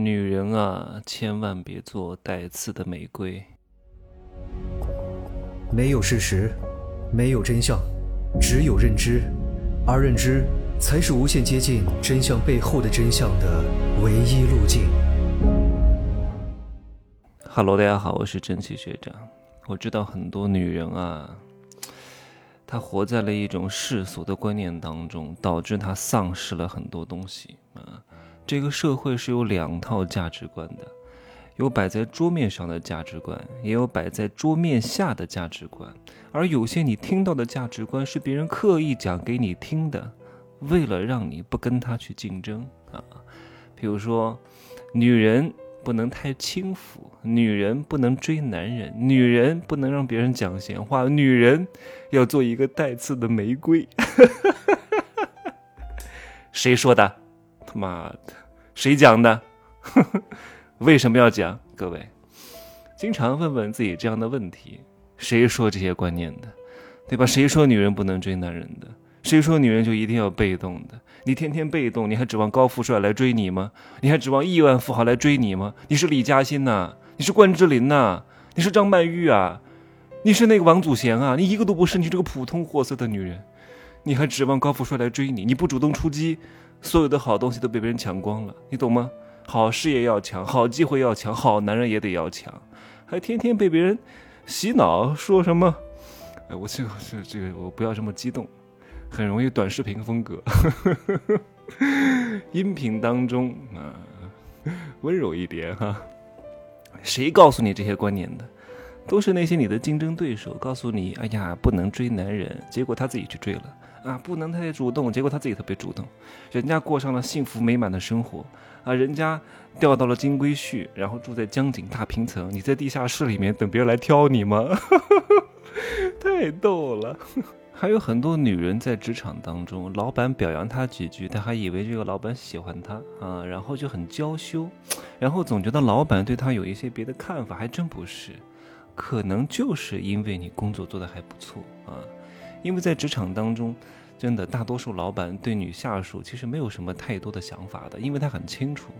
女人啊，千万别做带刺的玫瑰。没有事实，没有真相，只有认知，而认知才是无限接近真相背后的真相的唯一路径。Hello，大家好，我是真奇学长。我知道很多女人啊，她活在了一种世俗的观念当中，导致她丧失了很多东西啊。这个社会是有两套价值观的，有摆在桌面上的价值观，也有摆在桌面下的价值观。而有些你听到的价值观是别人刻意讲给你听的，为了让你不跟他去竞争啊。比如说，女人不能太轻浮，女人不能追男人，女人不能让别人讲闲话，女人要做一个带刺的玫瑰。谁说的？妈的！谁讲的？为什么要讲？各位，经常问问自己这样的问题：谁说这些观念的？对吧？谁说女人不能追男人的？谁说女人就一定要被动的？你天天被动，你还指望高富帅来追你吗？你还指望亿万富豪来追你吗？你是李嘉欣呐？你是关之琳呐？你是张曼玉啊？你是那个王祖贤啊？你一个都不是，你这个普通货色的女人，你还指望高富帅来追你？你不主动出击？所有的好东西都被别人抢光了，你懂吗？好事业要强，好机会要强，好男人也得要强，还天天被别人洗脑，说什么？哎，我这个这这个，我不要这么激动，很容易短视频风格。音频当中啊，温柔一点哈。谁告诉你这些观念的？都是那些你的竞争对手告诉你，哎呀，不能追男人，结果他自己去追了。啊，不能太主动，结果他自己特别主动，人家过上了幸福美满的生活啊，人家钓到了金龟婿，然后住在江景大平层，你在地下室里面等别人来挑你吗？太逗了！还有很多女人在职场当中，老板表扬她几句，她还以为这个老板喜欢她啊，然后就很娇羞，然后总觉得老板对她有一些别的看法，还真不是，可能就是因为你工作做得还不错啊。因为在职场当中，真的大多数老板对女下属其实没有什么太多的想法的，因为他很清楚，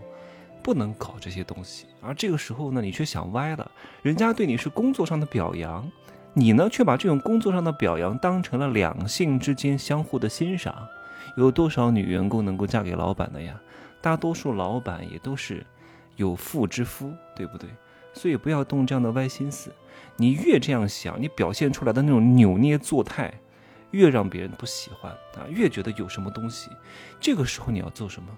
不能搞这些东西。而这个时候呢，你却想歪了，人家对你是工作上的表扬，你呢却把这种工作上的表扬当成了两性之间相互的欣赏。有多少女员工能够嫁给老板的呀？大多数老板也都是有妇之夫，对不对？所以不要动这样的歪心思。你越这样想，你表现出来的那种扭捏作态。越让别人不喜欢啊，越觉得有什么东西。这个时候你要做什么？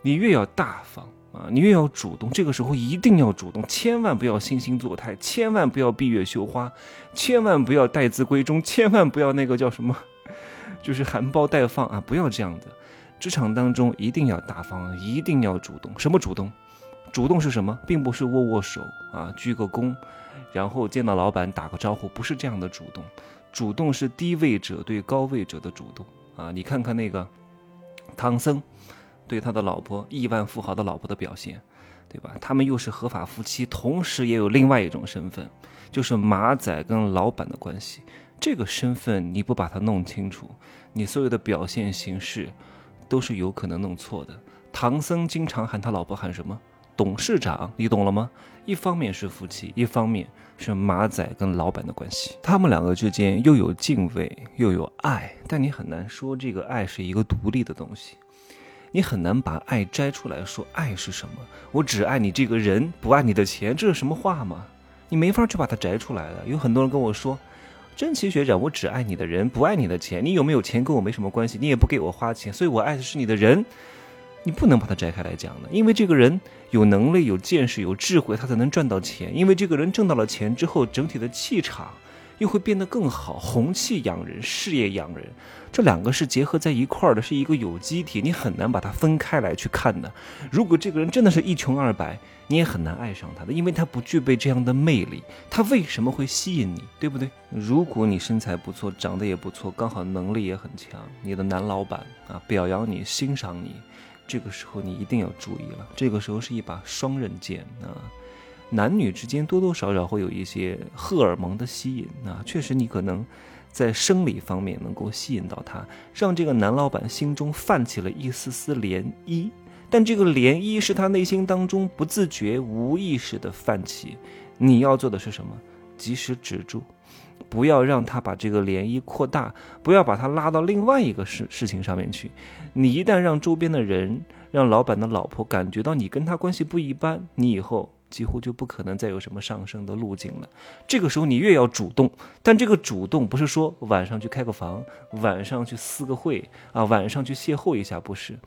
你越要大方啊，你越要主动。这个时候一定要主动，千万不要惺惺作态，千万不要闭月羞花，千万不要待字闺中，千万不要那个叫什么，就是含苞待放啊！不要这样的。职场当中一定要大方，一定要主动。什么主动？主动是什么？并不是握握手啊，鞠个躬，然后见到老板打个招呼，不是这样的主动。主动是低位者对高位者的主动啊！你看看那个唐僧对他的老婆亿万富豪的老婆的表现，对吧？他们又是合法夫妻，同时也有另外一种身份，就是马仔跟老板的关系。这个身份你不把它弄清楚，你所有的表现形式都是有可能弄错的。唐僧经常喊他老婆喊什么？董事长，你懂了吗？一方面是夫妻，一方面是马仔跟老板的关系，他们两个之间又有敬畏又有爱，但你很难说这个爱是一个独立的东西，你很难把爱摘出来说爱是什么？我只爱你这个人，不爱你的钱，这是什么话吗？你没法去把它摘出来的。有很多人跟我说，真奇学长，我只爱你的人，不爱你的钱，你有没有钱跟我没什么关系，你也不给我花钱，所以我爱的是你的人。你不能把它摘开来讲的，因为这个人有能力、有见识、有智慧，他才能赚到钱。因为这个人挣到了钱之后，整体的气场又会变得更好，红气养人，事业养人，这两个是结合在一块儿的，是一个有机体，你很难把它分开来去看的。如果这个人真的是一穷二白，你也很难爱上他的，因为他不具备这样的魅力。他为什么会吸引你，对不对？如果你身材不错，长得也不错，刚好能力也很强，你的男老板啊表扬你，欣赏你。这个时候你一定要注意了，这个时候是一把双刃剑啊！男女之间多多少少会有一些荷尔蒙的吸引啊，确实你可能在生理方面能够吸引到他，让这个男老板心中泛起了一丝丝涟漪。但这个涟漪是他内心当中不自觉、无意识的泛起。你要做的是什么？及时止住，不要让他把这个涟漪扩大，不要把他拉到另外一个事事情上面去。你一旦让周边的人、让老板的老婆感觉到你跟他关系不一般，你以后几乎就不可能再有什么上升的路径了。这个时候你越要主动，但这个主动不是说晚上去开个房，晚上去私个会啊，晚上去邂逅一下，不是。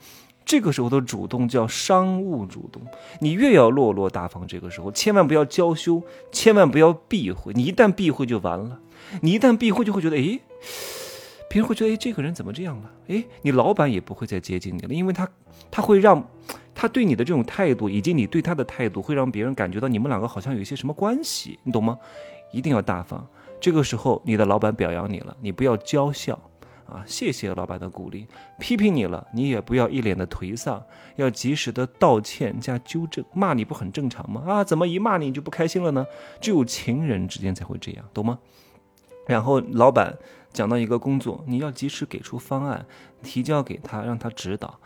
这个时候的主动叫商务主动，你越要落落大方，这个时候千万不要娇羞，千万不要避讳。你一旦避讳就完了，你一旦避讳就会觉得，哎，别人会觉得，哎，这个人怎么这样了？哎，你老板也不会再接近你了，因为他他会让他对你的这种态度，以及你对他的态度，会让别人感觉到你们两个好像有一些什么关系，你懂吗？一定要大方。这个时候你的老板表扬你了，你不要娇笑。啊，谢谢老板的鼓励，批评你了，你也不要一脸的颓丧，要及时的道歉加纠正。骂你不很正常吗？啊，怎么一骂你就不开心了呢？只有情人之间才会这样，懂吗？然后老板讲到一个工作，你要及时给出方案，提交给他，让他指导。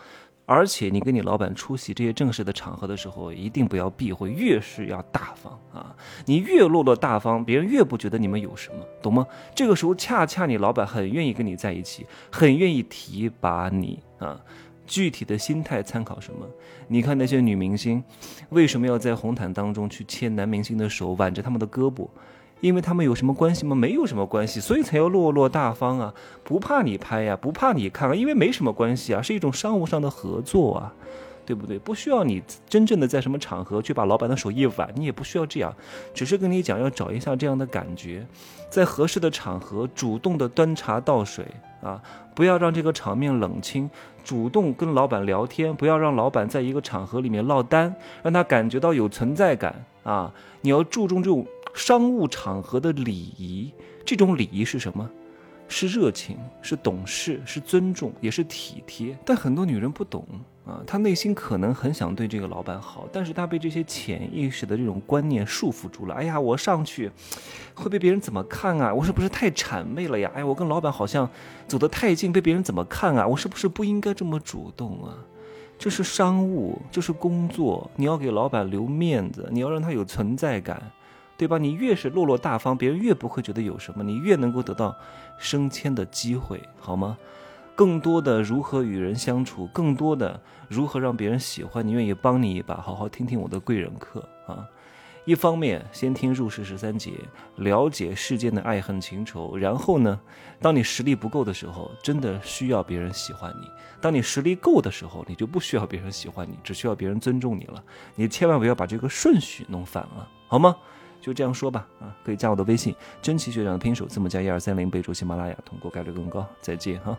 而且你跟你老板出席这些正式的场合的时候，一定不要避讳，越是要大方啊！你越落落大方，别人越不觉得你们有什么，懂吗？这个时候恰恰你老板很愿意跟你在一起，很愿意提拔你啊！具体的心态参考什么？你看那些女明星，为什么要在红毯当中去牵男明星的手，挽着他们的胳膊？因为他们有什么关系吗？没有什么关系，所以才要落落大方啊，不怕你拍呀，不怕你看啊，因为没什么关系啊，是一种商务上的合作啊，对不对？不需要你真正的在什么场合去把老板的手一挽，你也不需要这样，只是跟你讲要找一下这样的感觉，在合适的场合主动的端茶倒水啊，不要让这个场面冷清，主动跟老板聊天，不要让老板在一个场合里面落单，让他感觉到有存在感啊，你要注重这种。商务场合的礼仪，这种礼仪是什么？是热情，是懂事，是尊重，也是体贴。但很多女人不懂啊，她内心可能很想对这个老板好，但是她被这些潜意识的这种观念束缚住了。哎呀，我上去会被别人怎么看啊？我是不是太谄媚了呀？哎，我跟老板好像走得太近，被别人怎么看啊？我是不是不应该这么主动啊？这是商务，这是工作，你要给老板留面子，你要让他有存在感。对吧？你越是落落大方，别人越不会觉得有什么，你越能够得到升迁的机会，好吗？更多的如何与人相处，更多的如何让别人喜欢你，愿意帮你一把，好好听听我的贵人课啊！一方面先听入世十三节，了解世间的爱恨情仇，然后呢，当你实力不够的时候，真的需要别人喜欢你；当你实力够的时候，你就不需要别人喜欢你，只需要别人尊重你了。你千万不要把这个顺序弄反了，好吗？就这样说吧，啊，可以加我的微信，真奇学长的拼手字母加一二三零，备注喜马拉雅，通过概率更高。再见哈。